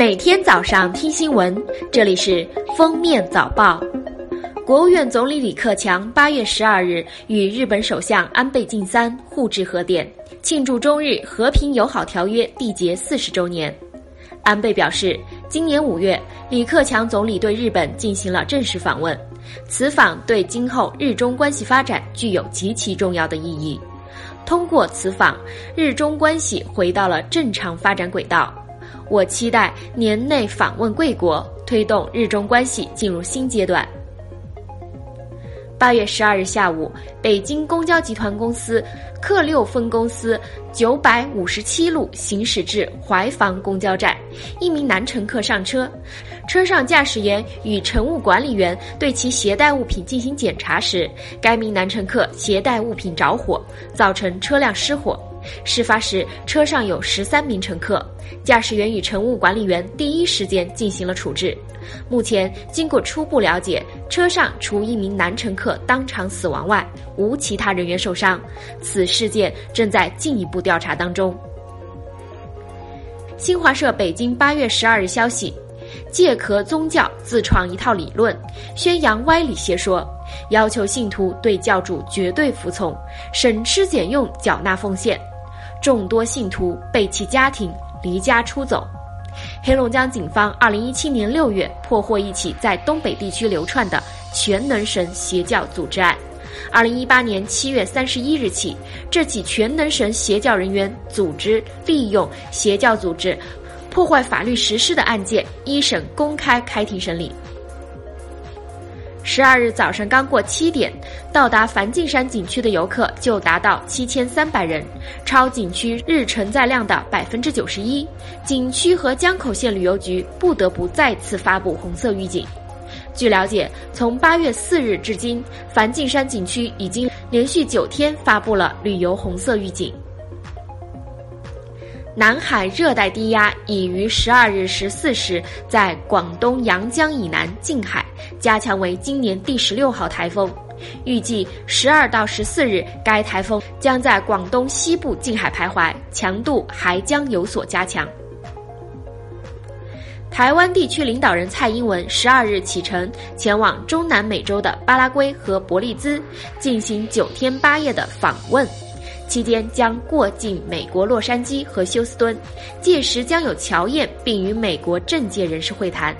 每天早上听新闻，这里是封面早报。国务院总理李克强八月十二日与日本首相安倍晋三互致贺电，庆祝中日和平友好条约缔结四十周年。安倍表示，今年五月，李克强总理对日本进行了正式访问，此访对今后日中关系发展具有极其重要的意义。通过此访，日中关系回到了正常发展轨道。我期待年内访问贵国，推动日中关系进入新阶段。八月十二日下午，北京公交集团公司客六分公司九百五十七路行驶至怀房公交站，一名男乘客上车，车上驾驶员与乘务管理员对其携带物品进行检查时，该名男乘客携带物品着火，造成车辆失火。事发时，车上有十三名乘客，驾驶员与乘务管理员第一时间进行了处置。目前，经过初步了解，车上除一名男乘客当场死亡外，无其他人员受伤。此事件正在进一步调查当中。新华社北京八月十二日消息：借壳宗教自创一套理论，宣扬歪理邪说，要求信徒对教主绝对服从，省吃俭用缴纳奉献。众多信徒被其家庭离家出走。黑龙江警方二零一七年六月破获一起在东北地区流窜的全能神邪教组织案。二零一八年七月三十一日起，这起全能神邪教人员组织利用邪教组织破坏法律实施的案件，一审公开开庭审理。十二日早上刚过七点，到达梵净山景区的游客就达到七千三百人，超景区日承载量的百分之九十一。景区和江口县旅游局不得不再次发布红色预警。据了解，从八月四日至今，梵净山景区已经连续九天发布了旅游红色预警。南海热带低压已于十二日十四时在广东阳江以南近海加强为今年第十六号台风，预计十二到十四日该台风将在广东西部近海徘徊，强度还将有所加强。台湾地区领导人蔡英文十二日启程前往中南美洲的巴拉圭和伯利兹，进行九天八夜的访问。期间将过境美国洛杉矶和休斯敦，届时将有乔宴，并与美国政界人士会谈。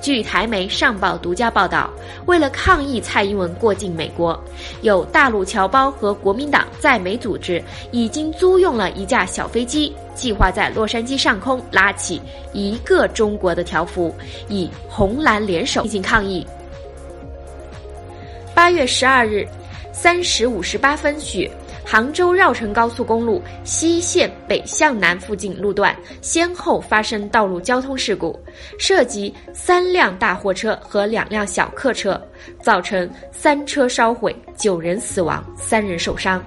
据台媒上报独家报道，为了抗议蔡英文过境美国，有大陆侨胞和国民党在美组织已经租用了一架小飞机，计划在洛杉矶上空拉起一个中国的条幅，以红蓝联手进行抗议。八月十二日，三时五十八分许。杭州绕城高速公路西线北向南附近路段先后发生道路交通事故，涉及三辆大货车和两辆小客车，造成三车烧毁，九人死亡，三人受伤。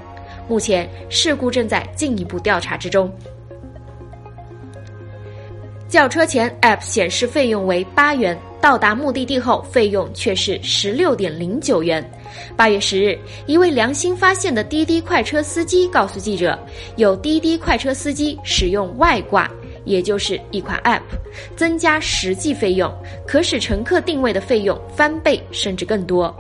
目前事故正在进一步调查之中。叫车前 App 显示费用为八元。到达目的地后，费用却是十六点零九元。八月十日，一位良心发现的滴滴快车司机告诉记者，有滴滴快车司机使用外挂，也就是一款 App，增加实际费用，可使乘客定位的费用翻倍甚至更多。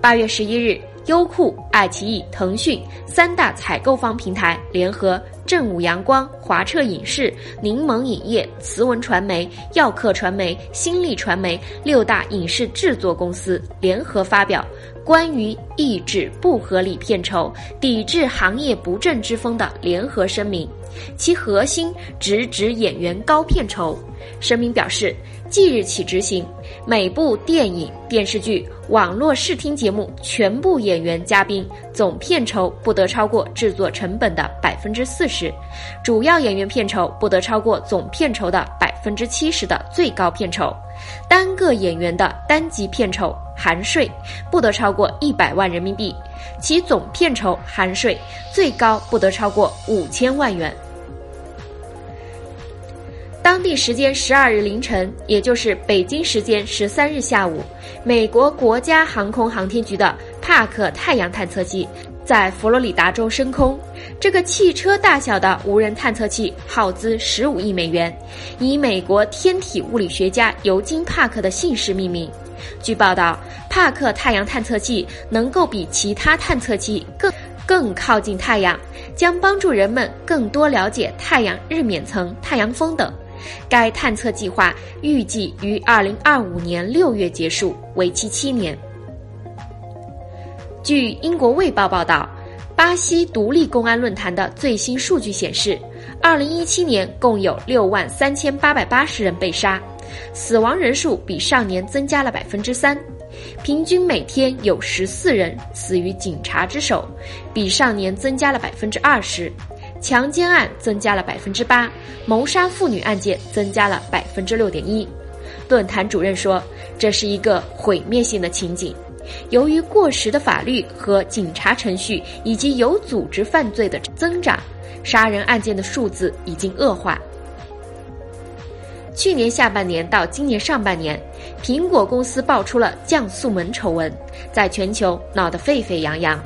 八月十一日。优酷、爱奇艺、腾讯三大采购方平台联合正午阳光、华彻影视、柠檬影业、慈文传媒、耀客传媒、新力传媒六大影视制作公司联合发表关于抑制不合理片酬、抵制行业不正之风的联合声明，其核心直指演员高片酬。声明表示，即日起执行，每部电影、电视剧。网络视听节目全部演员嘉宾总片酬不得超过制作成本的百分之四十，主要演员片酬不得超过总片酬的百分之七十的最高片酬，单个演员的单集片酬含税不得超过一百万人民币，其总片酬含税最高不得超过五千万元。当地时间十二日凌晨，也就是北京时间十三日下午，美国国家航空航天局的帕克太阳探测器在佛罗里达州升空。这个汽车大小的无人探测器耗资十五亿美元，以美国天体物理学家尤金·帕克的姓氏命名。据报道，帕克太阳探测器能够比其他探测器更更靠近太阳，将帮助人们更多了解太阳日冕层、太阳风等。该探测计划预计于二零二五年六月结束，为期七年。据英国《卫报》报道，巴西独立公安论坛的最新数据显示，二零一七年共有六万三千八百八十人被杀，死亡人数比上年增加了百分之三，平均每天有十四人死于警察之手，比上年增加了百分之二十。强奸案增加了百分之八，谋杀妇女案件增加了百分之六点一。论坛主任说，这是一个毁灭性的情景。由于过时的法律和警察程序以及有组织犯罪的增长，杀人案件的数字已经恶化。去年下半年到今年上半年，苹果公司爆出了降速门丑闻，在全球闹得沸沸扬扬。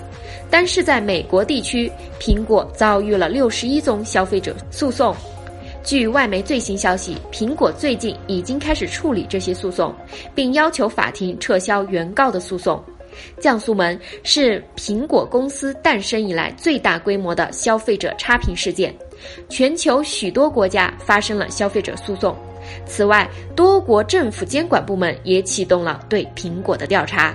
单是在美国地区，苹果遭遇了六十一宗消费者诉讼。据外媒最新消息，苹果最近已经开始处理这些诉讼，并要求法庭撤销原告的诉讼。降速门是苹果公司诞生以来最大规模的消费者差评事件，全球许多国家发生了消费者诉讼。此外，多国政府监管部门也启动了对苹果的调查。